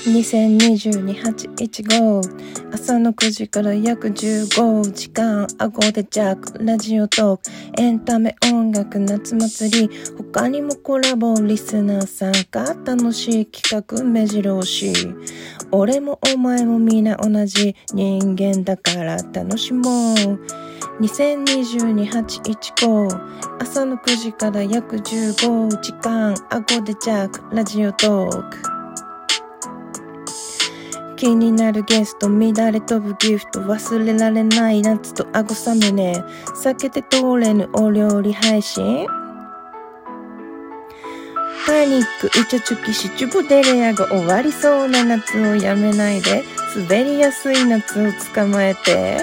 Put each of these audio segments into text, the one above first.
2022-815朝の9時から約15時間顎でジャックラジオトーク。エンタメ音楽夏祭り。他にもコラボリスナー参加楽しい企画目白押し。俺もお前も皆同じ人間だから楽しもう。2022-815朝の9時から約15時間顎でジャックラジオトーク。気になるゲスト乱れ飛ぶギフト忘れられない夏と顎サムネ避けて通れぬお料理配信。パニック、イチャチュキ、シチュブデレアが終わりそうな夏をやめないで滑りやすい夏を捕まえて。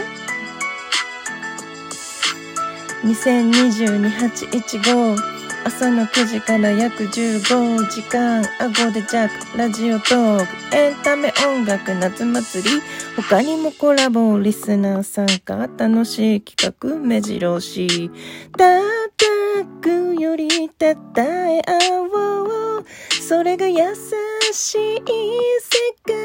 2022-815朝の9時から約15時間顎でジャックラジオトーク。エンタメ音楽夏祭り。他にもコラボリスナー参加楽しい企画目白押し。叩くよりたたえ合おうそれが優しい世界。